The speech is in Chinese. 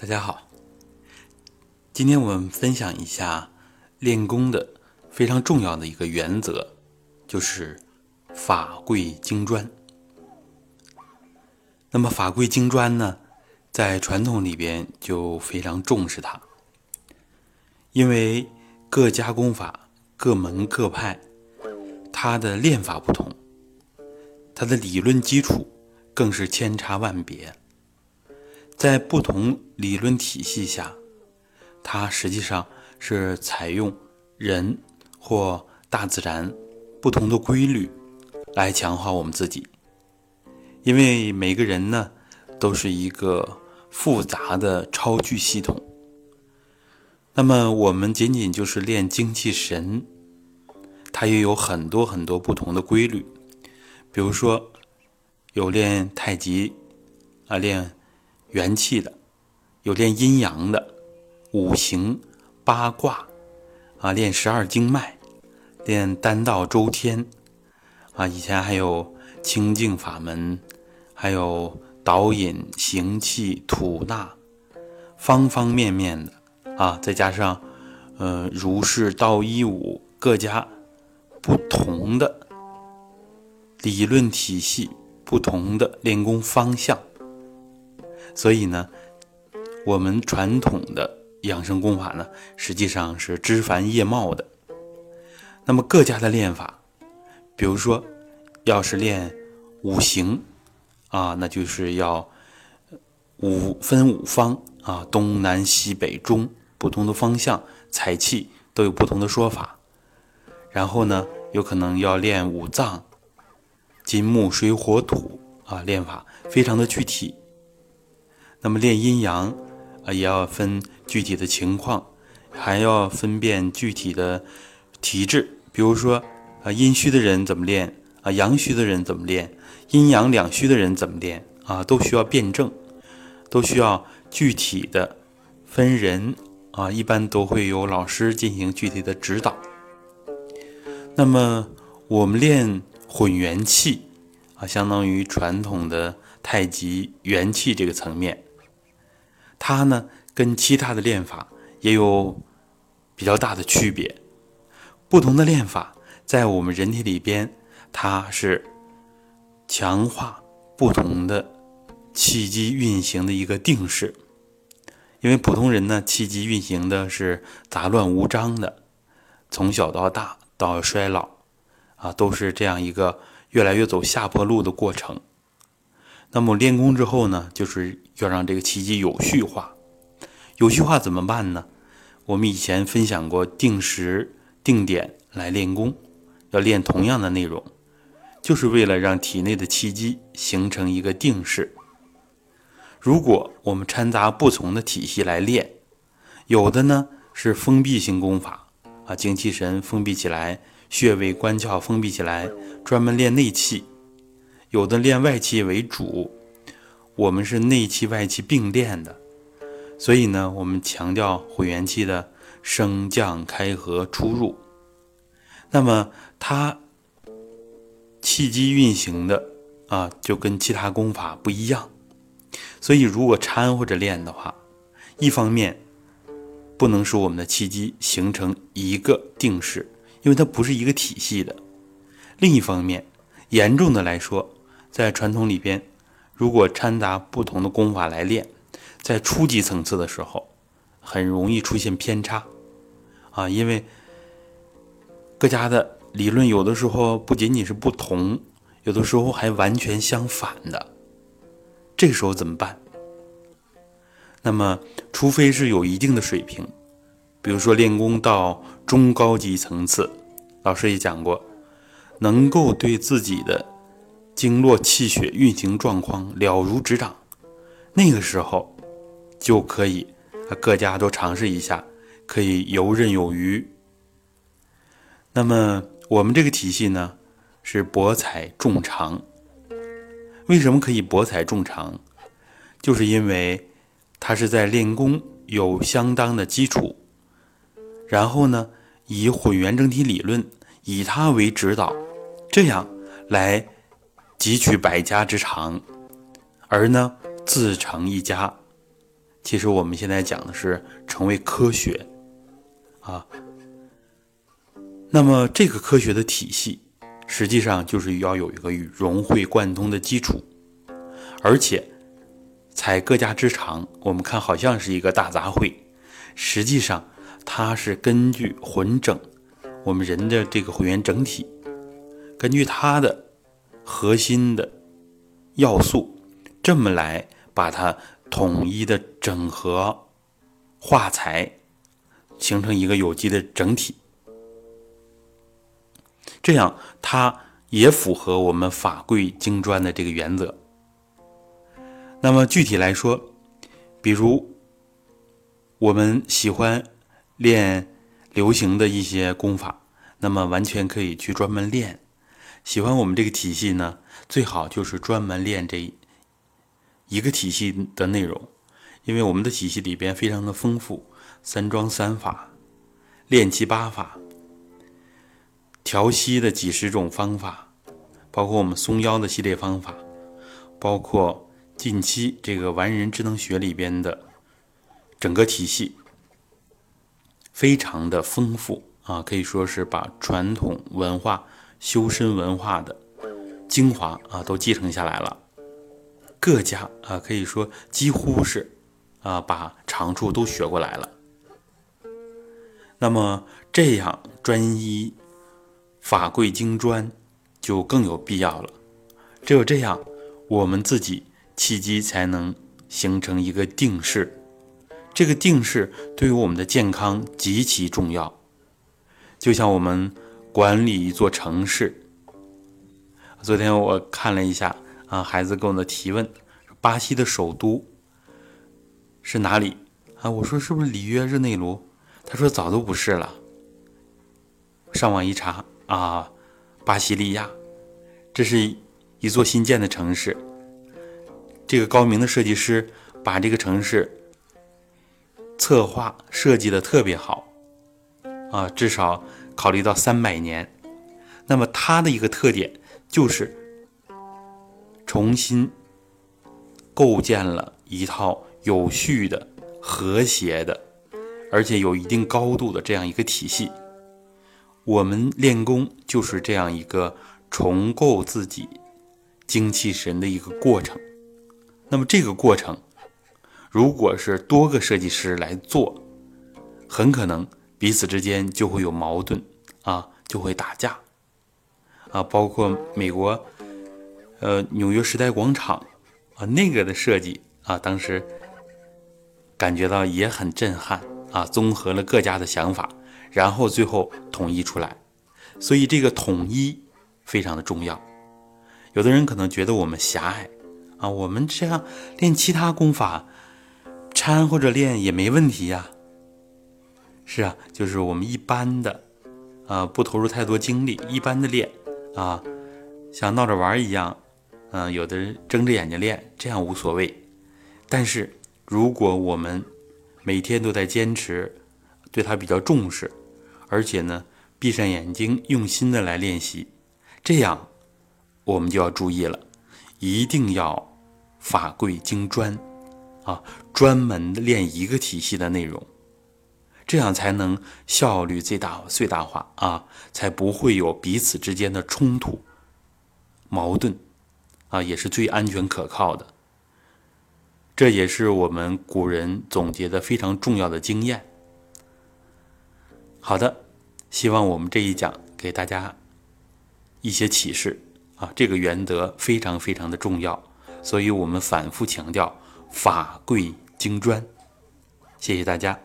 大家好，今天我们分享一下练功的非常重要的一个原则，就是法贵精专。那么法贵精专呢，在传统里边就非常重视它，因为各家功法、各门各派，它的练法不同，它的理论基础更是千差万别。在不同理论体系下，它实际上是采用人或大自然不同的规律来强化我们自己。因为每个人呢，都是一个复杂的超巨系统。那么我们仅仅就是练精气神，它也有很多很多不同的规律。比如说，有练太极啊，练。元气的，有练阴阳的，五行、八卦，啊，练十二经脉，练丹道周天，啊，以前还有清净法门，还有导引、行气、吐纳，方方面面的，啊，再加上，呃，儒释道一武各家不同的理论体系，不同的练功方向。所以呢，我们传统的养生功法呢，实际上是枝繁叶茂的。那么各家的练法，比如说，要是练五行啊，那就是要五分五方啊，东南西北中不同的方向采气都有不同的说法。然后呢，有可能要练五脏，金木水火土啊，练法非常的具体。那么练阴阳啊，也要分具体的情况，还要分辨具体的体质。比如说啊，阴虚的人怎么练啊？阳虚的人怎么练？阴阳两虚的人怎么练啊？都需要辩证，都需要具体的分人啊。一般都会有老师进行具体的指导。那么我们练混元气啊，相当于传统的太极元气这个层面。它呢，跟其他的练法也有比较大的区别。不同的练法在我们人体里边，它是强化不同的气机运行的一个定式。因为普通人呢，气机运行的是杂乱无章的，从小到大到衰老，啊，都是这样一个越来越走下坡路的过程。那么练功之后呢，就是要让这个气机有序化。有序化怎么办呢？我们以前分享过定时定点来练功，要练同样的内容，就是为了让体内的气机形成一个定势。如果我们掺杂不同的体系来练，有的呢是封闭性功法啊，精气神封闭起来，穴位关窍封闭起来，专门练内气。有的练外气为主，我们是内气外气并练的，所以呢，我们强调混元气的升降开合出入。那么它气机运行的啊，就跟其他功法不一样。所以如果掺和着练的话，一方面不能使我们的气机形成一个定式，因为它不是一个体系的；另一方面，严重的来说。在传统里边，如果掺杂不同的功法来练，在初级层次的时候，很容易出现偏差，啊，因为各家的理论有的时候不仅仅是不同，有的时候还完全相反的，这个时候怎么办？那么，除非是有一定的水平，比如说练功到中高级层次，老师也讲过，能够对自己的。经络气血运行状况了如指掌，那个时候就可以，各家都尝试一下，可以游刃有余。那么我们这个体系呢，是博采众长。为什么可以博采众长？就是因为它是在练功有相当的基础，然后呢，以混元整体理论以它为指导，这样来。汲取百家之长，而呢自成一家，其实我们现在讲的是成为科学啊。那么这个科学的体系，实际上就是要有一个融会贯通的基础，而且采各家之长，我们看好像是一个大杂烩，实际上它是根据混整我们人的这个会员整体，根据它的核心的要素，这么来把它统一的整合化裁，形成一个有机的整体。这样，它也符合我们法贵精专的这个原则。那么具体来说，比如我们喜欢练流行的一些功法，那么完全可以去专门练。喜欢我们这个体系呢，最好就是专门练这一个体系的内容，因为我们的体系里边非常的丰富，三桩三法、练气八法。调息的几十种方法，包括我们松腰的系列方法，包括近期这个完人智能学里边的整个体系，非常的丰富啊，可以说是把传统文化、修身文化的精华啊都继承下来了。各家啊，可以说几乎是啊把长处都学过来了。那么这样专一。法贵精专就更有必要了，只有这样，我们自己契机才能形成一个定势。这个定势对于我们的健康极其重要，就像我们管理一座城市。昨天我看了一下啊，孩子给我的提问：巴西的首都是哪里啊？我说是不是里约热内卢？他说早都不是了。上网一查。啊，巴西利亚，这是一座新建的城市。这个高明的设计师把这个城市策划设计的特别好，啊，至少考虑到三百年。那么它的一个特点就是重新构建了一套有序的、和谐的，而且有一定高度的这样一个体系。我们练功就是这样一个重构自己精气神的一个过程。那么这个过程，如果是多个设计师来做，很可能彼此之间就会有矛盾啊，就会打架啊。包括美国，呃，纽约时代广场啊，那个的设计啊，当时感觉到也很震撼啊，综合了各家的想法。然后最后统一出来，所以这个统一非常的重要。有的人可能觉得我们狭隘啊，我们这样练其他功法掺或者练也没问题呀。是啊，就是我们一般的啊，不投入太多精力，一般的练啊，像闹着玩一样，嗯，有的人睁着眼睛练，这样无所谓。但是如果我们每天都在坚持，对他比较重视。而且呢，闭上眼睛，用心的来练习，这样我们就要注意了，一定要法贵精专，啊，专门练一个体系的内容，这样才能效率最大最大化啊，才不会有彼此之间的冲突、矛盾，啊，也是最安全可靠的。这也是我们古人总结的非常重要的经验。好的，希望我们这一讲给大家一些启示啊，这个原则非常非常的重要，所以我们反复强调法贵精专。谢谢大家。